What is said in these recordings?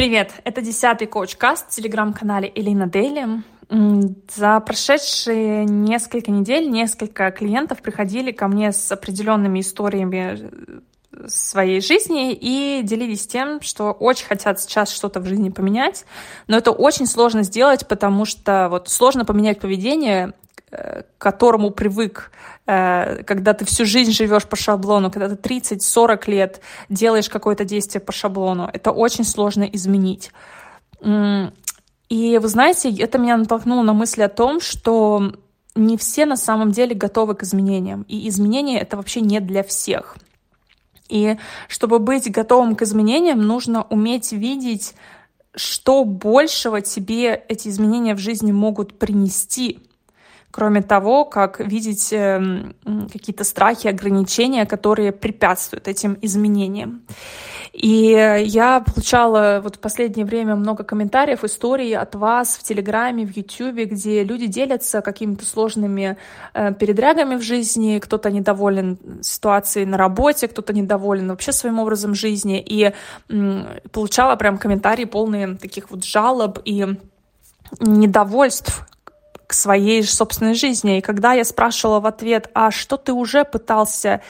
Привет, это десятый коуч-каст в телеграм-канале Элина Дейли. За прошедшие несколько недель несколько клиентов приходили ко мне с определенными историями э, своей жизни и делились тем, что очень хотят сейчас что-то в жизни поменять, но это очень сложно сделать, потому что вот сложно поменять поведение, к которому привык, э, когда ты всю жизнь живешь по шаблону, когда ты 30-40 лет делаешь какое-то действие по шаблону, это очень сложно изменить. И вы знаете, это меня натолкнуло на мысль о том, что не все на самом деле готовы к изменениям. И изменения это вообще не для всех. И чтобы быть готовым к изменениям, нужно уметь видеть, что большего тебе эти изменения в жизни могут принести кроме того, как видеть эм, какие-то страхи, ограничения, которые препятствуют этим изменениям. И я получала вот в последнее время много комментариев, историй от вас в Телеграме, в Ютубе, где люди делятся какими-то сложными э, передрягами в жизни, кто-то недоволен ситуацией на работе, кто-то недоволен вообще своим образом жизни, и получала прям комментарии полные таких вот жалоб и недовольств к своей собственной жизни. И когда я спрашивала в ответ, а что ты уже пытался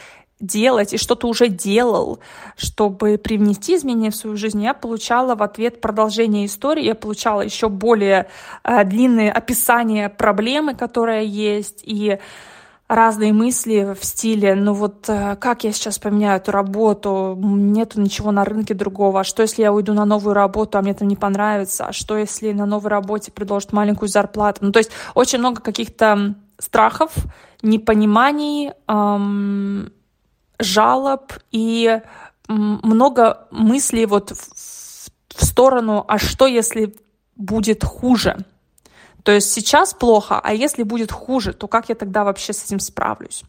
делать и что ты уже делал, чтобы привнести изменения в свою жизнь, я получала в ответ продолжение истории, я получала еще более э, длинные описания проблемы, которая есть, и разные мысли в стиле, ну вот э, как я сейчас поменяю эту работу, нету ничего на рынке другого, а что если я уйду на новую работу, а мне там не понравится, а что если на новой работе предложат маленькую зарплату. Ну то есть очень много каких-то страхов, непониманий, эм, жалоб и много мыслей вот в, в сторону, а что если будет хуже, то есть сейчас плохо, а если будет хуже, то как я тогда вообще с этим справлюсь?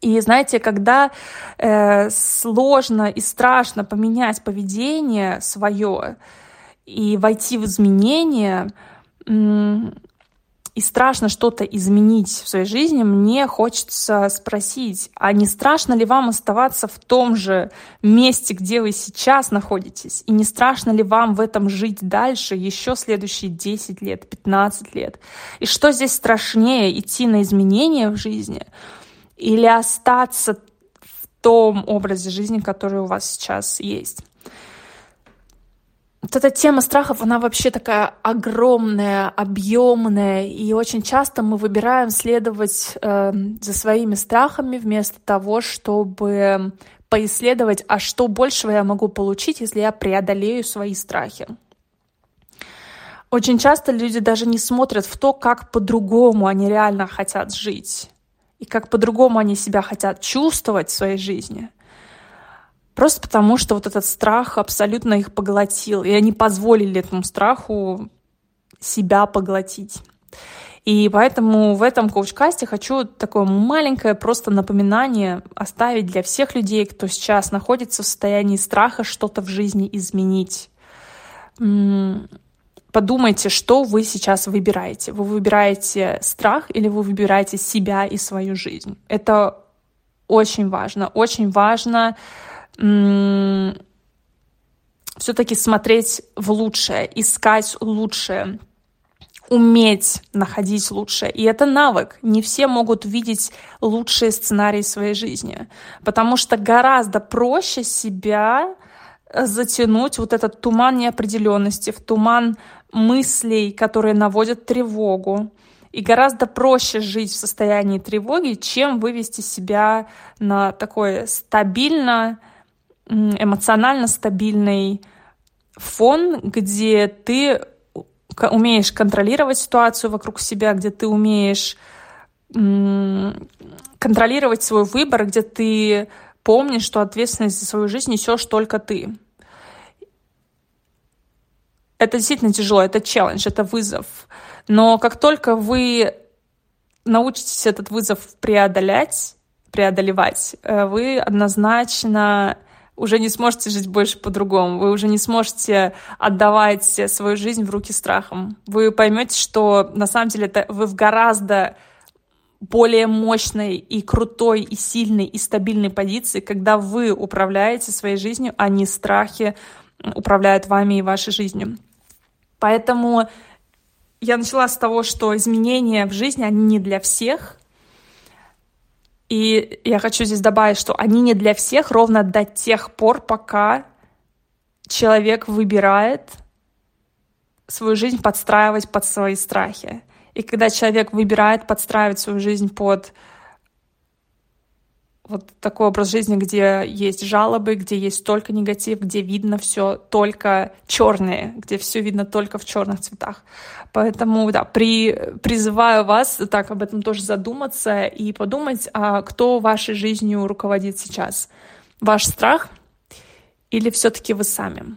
И знаете, когда э, сложно и страшно поменять поведение свое и войти в изменения, и страшно что-то изменить в своей жизни, мне хочется спросить, а не страшно ли вам оставаться в том же месте, где вы сейчас находитесь? И не страшно ли вам в этом жить дальше еще следующие 10 лет, 15 лет? И что здесь страшнее, идти на изменения в жизни или остаться в том образе жизни, который у вас сейчас есть? Вот эта тема страхов, она вообще такая огромная, объемная, и очень часто мы выбираем следовать э, за своими страхами вместо того, чтобы поисследовать, а что большего я могу получить, если я преодолею свои страхи. Очень часто люди даже не смотрят в то, как по-другому они реально хотят жить, и как по-другому они себя хотят чувствовать в своей жизни — Просто потому, что вот этот страх абсолютно их поглотил, и они позволили этому страху себя поглотить. И поэтому в этом коуч-касте хочу такое маленькое просто напоминание оставить для всех людей, кто сейчас находится в состоянии страха что-то в жизни изменить. Подумайте, что вы сейчас выбираете. Вы выбираете страх или вы выбираете себя и свою жизнь. Это очень важно. Очень важно все-таки смотреть в лучшее, искать лучшее, уметь находить лучшее. И это навык. Не все могут видеть лучшие сценарии своей жизни, потому что гораздо проще себя затянуть вот этот туман неопределенности, в туман мыслей, которые наводят тревогу. И гораздо проще жить в состоянии тревоги, чем вывести себя на такое стабильно эмоционально стабильный фон, где ты умеешь контролировать ситуацию вокруг себя, где ты умеешь контролировать свой выбор, где ты помнишь, что ответственность за свою жизнь несешь только ты. Это действительно тяжело, это челлендж, это вызов. Но как только вы научитесь этот вызов преодолять, преодолевать, э, вы однозначно уже не сможете жить больше по-другому. Вы уже не сможете отдавать свою жизнь в руки страхам. Вы поймете, что на самом деле это вы в гораздо более мощной и крутой, и сильной, и стабильной позиции, когда вы управляете своей жизнью, а не страхи управляют вами и вашей жизнью. Поэтому я начала с того, что изменения в жизни, они не для всех. И я хочу здесь добавить, что они не для всех ровно до тех пор, пока человек выбирает свою жизнь подстраивать под свои страхи. И когда человек выбирает подстраивать свою жизнь под вот такой образ жизни, где есть жалобы, где есть только негатив, где видно все только черное, где все видно только в черных цветах. Поэтому, да, при, призываю вас так об этом тоже задуматься и подумать, а кто вашей жизнью руководит сейчас. Ваш страх или все-таки вы сами?